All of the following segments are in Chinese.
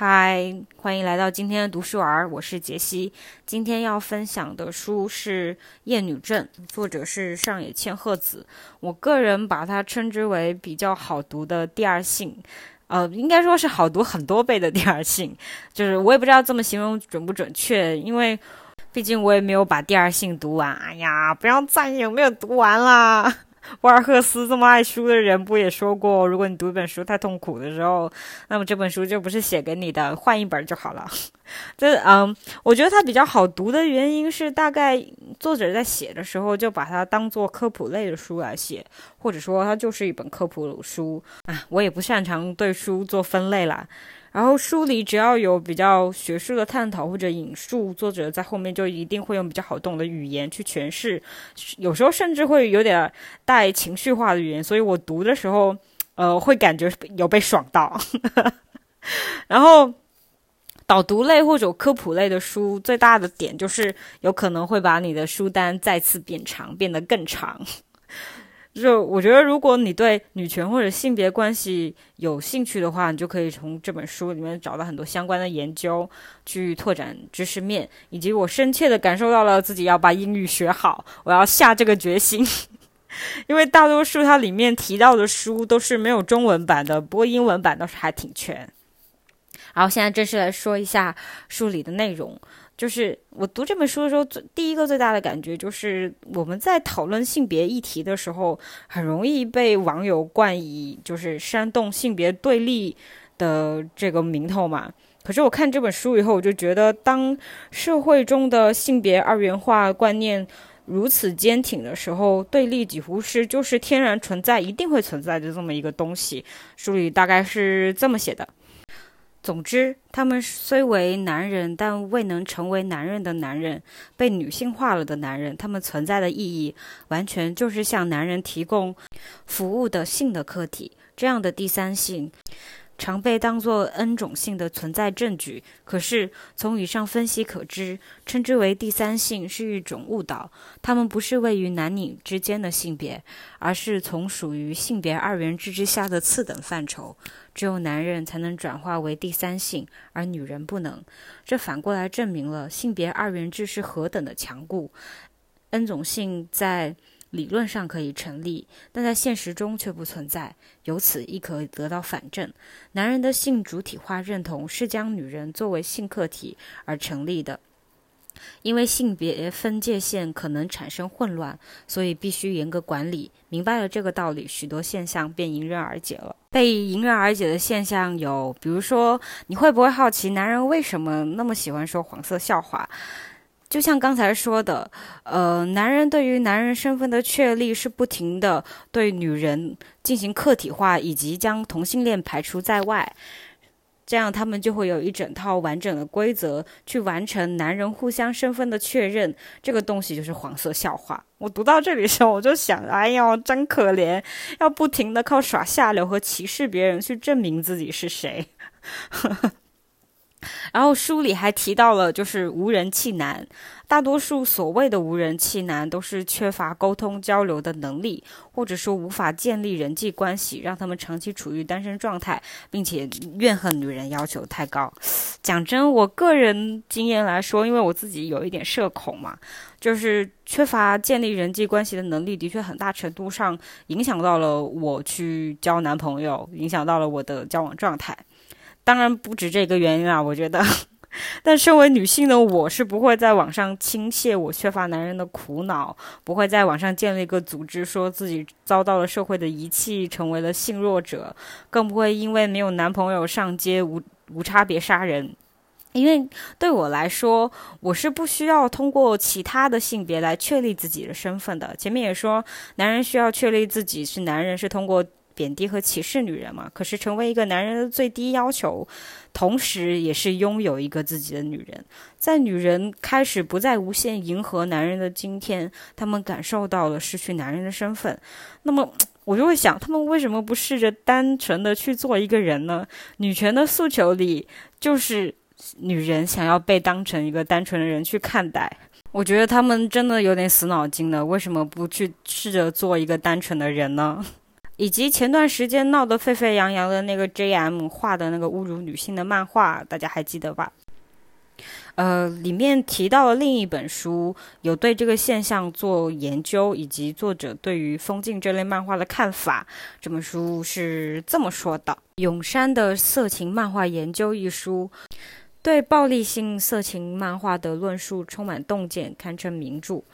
嗨，欢迎来到今天的读书儿，我是杰西。今天要分享的书是《厌女症》，作者是上野千鹤子。我个人把它称之为比较好读的第二性，呃，应该说是好读很多倍的第二性。就是我也不知道这么形容准不准确，因为毕竟我也没有把第二性读完。哎呀，不要在意有没有读完啦。沃尔赫斯这么爱书的人，不也说过，如果你读一本书太痛苦的时候，那么这本书就不是写给你的，换一本就好了。这嗯，我觉得它比较好读的原因是，大概作者在写的时候就把它当做科普类的书来写，或者说它就是一本科普书啊。我也不擅长对书做分类啦。然后书里只要有比较学术的探讨或者引述，作者在后面就一定会用比较好懂的语言去诠释，有时候甚至会有点带情绪化的语言，所以我读的时候，呃，会感觉有被爽到。然后导读类或者科普类的书，最大的点就是有可能会把你的书单再次变长，变得更长。就我觉得，如果你对女权或者性别关系有兴趣的话，你就可以从这本书里面找到很多相关的研究，去拓展知识面。以及我深切的感受到了自己要把英语学好，我要下这个决心。因为大多数它里面提到的书都是没有中文版的，不过英文版倒是还挺全。然后现在正式来说一下书里的内容。就是我读这本书的时候，最第一个最大的感觉就是，我们在讨论性别议题的时候，很容易被网友冠以就是煽动性别对立的这个名头嘛。可是我看这本书以后，我就觉得，当社会中的性别二元化观念如此坚挺的时候，对立几乎是就是天然存在、一定会存在的这么一个东西。书里大概是这么写的。总之，他们虽为男人，但未能成为男人的男人，被女性化了的男人，他们存在的意义，完全就是向男人提供服务的性的客体，这样的第三性。常被当作 N 种性的存在证据，可是从以上分析可知，称之为第三性是一种误导。它们不是位于男女之间的性别，而是从属于性别二元制之下的次等范畴。只有男人才能转化为第三性，而女人不能。这反过来证明了性别二元制是何等的强固。N 种性在。理论上可以成立，但在现实中却不存在。由此亦可以得到反证：男人的性主体化认同是将女人作为性客体而成立的。因为性别分界线可能产生混乱，所以必须严格管理。明白了这个道理，许多现象便迎刃而解了。被迎刃而解的现象有，比如说，你会不会好奇男人为什么那么喜欢说黄色笑话？就像刚才说的，呃，男人对于男人身份的确立是不停的对女人进行客体化，以及将同性恋排除在外，这样他们就会有一整套完整的规则去完成男人互相身份的确认。这个东西就是黄色笑话。我读到这里的时候，我就想，哎呦，真可怜，要不停的靠耍下流和歧视别人去证明自己是谁。呵呵然后书里还提到了，就是无人气男。大多数所谓的无人气男，都是缺乏沟通交流的能力，或者说无法建立人际关系，让他们长期处于单身状态，并且怨恨女人要求太高。讲真，我个人经验来说，因为我自己有一点社恐嘛，就是缺乏建立人际关系的能力，的确很大程度上影响到了我去交男朋友，影响到了我的交往状态。当然不止这个原因啊，我觉得。但身为女性的我，是不会在网上倾泻我缺乏男人的苦恼，不会在网上建立一个组织，说自己遭到了社会的遗弃，成为了性弱者，更不会因为没有男朋友上街无无差别杀人。因为对我来说，我是不需要通过其他的性别来确立自己的身份的。前面也说，男人需要确立自己是男人，是通过。贬低和歧视女人嘛？可是成为一个男人的最低要求，同时也是拥有一个自己的女人。在女人开始不再无限迎合男人的今天，他们感受到了失去男人的身份。那么我就会想，他们为什么不试着单纯的去做一个人呢？女权的诉求里，就是女人想要被当成一个单纯的人去看待。我觉得他们真的有点死脑筋了。为什么不去试着做一个单纯的人呢？以及前段时间闹得沸沸扬扬的那个 J.M 画的那个侮辱女性的漫画，大家还记得吧？呃，里面提到了另一本书，有对这个现象做研究，以及作者对于封禁这类漫画的看法。这本书是这么说的：永山的《色情漫画研究》一书，对暴力性色情漫画的论述充满洞见，堪称名著。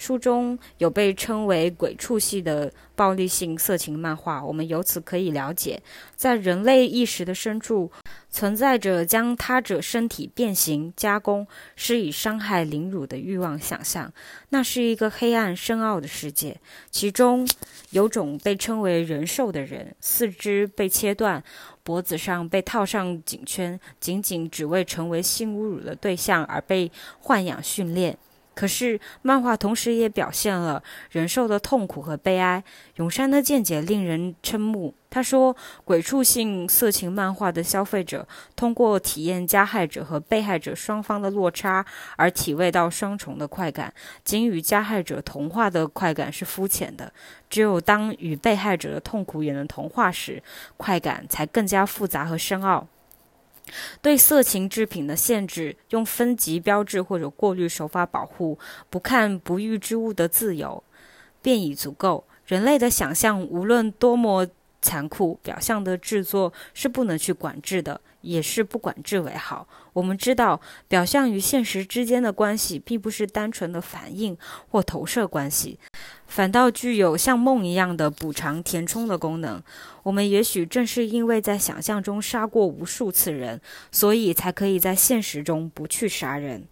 书中有被称为“鬼畜系”的暴力性色情漫画，我们由此可以了解，在人类意识的深处存在着将他者身体变形、加工，施以伤害、凌辱的欲望想象。那是一个黑暗深奥的世界，其中有种被称为人兽的人，四肢被切断，脖子上被套上颈圈，仅仅只为成为性侮辱的对象而被豢养训练。可是，漫画同时也表现了人兽的痛苦和悲哀。永山的见解令人瞠目。他说：“鬼畜性色情漫画的消费者，通过体验加害者和被害者双方的落差，而体味到双重的快感。仅与加害者同化的快感是肤浅的，只有当与被害者的痛苦也能同化时，快感才更加复杂和深奥。”对色情制品的限制，用分级标志或者过滤手法保护不看不育之物的自由，便已足够。人类的想象无论多么残酷，表象的制作是不能去管制的，也是不管制为好。我们知道，表象与现实之间的关系，并不是单纯的反应或投射关系。反倒具有像梦一样的补偿填充的功能。我们也许正是因为在想象中杀过无数次人，所以才可以在现实中不去杀人。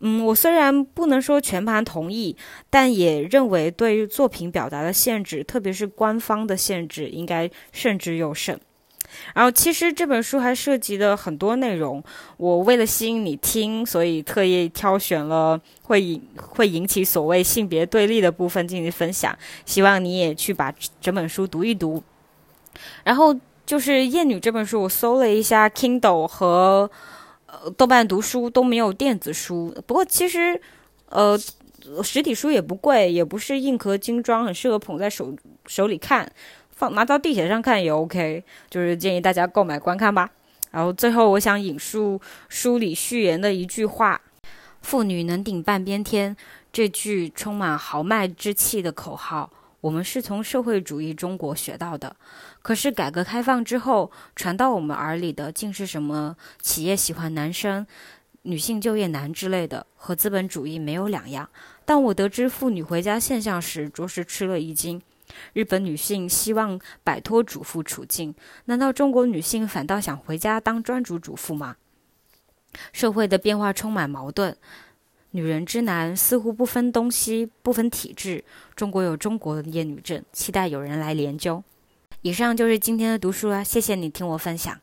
嗯，我虽然不能说全盘同意，但也认为对于作品表达的限制，特别是官方的限制，应该慎之又慎。然后，其实这本书还涉及了很多内容。我为了吸引你听，所以特意挑选了会引会引起所谓性别对立的部分进行分享。希望你也去把整本书读一读。然后就是《厌女》这本书，我搜了一下，Kindle 和呃豆瓣读书都没有电子书。不过其实，呃，实体书也不贵，也不是硬壳精装，很适合捧在手手里看。放拿到地铁上看也 OK，就是建议大家购买观看吧。然后最后，我想引述书里序言的一句话：“妇女能顶半边天。”这句充满豪迈之气的口号，我们是从社会主义中国学到的。可是改革开放之后，传到我们耳里的竟是什么企业喜欢男生、女性就业难之类的，和资本主义没有两样。当我得知妇女回家现象时，着实吃了一惊。日本女性希望摆脱主妇处境，难道中国女性反倒想回家当专职主妇吗？社会的变化充满矛盾，女人之难似乎不分东西，不分体质。中国有中国的厌女症，期待有人来研究。以上就是今天的读书了，谢谢你听我分享。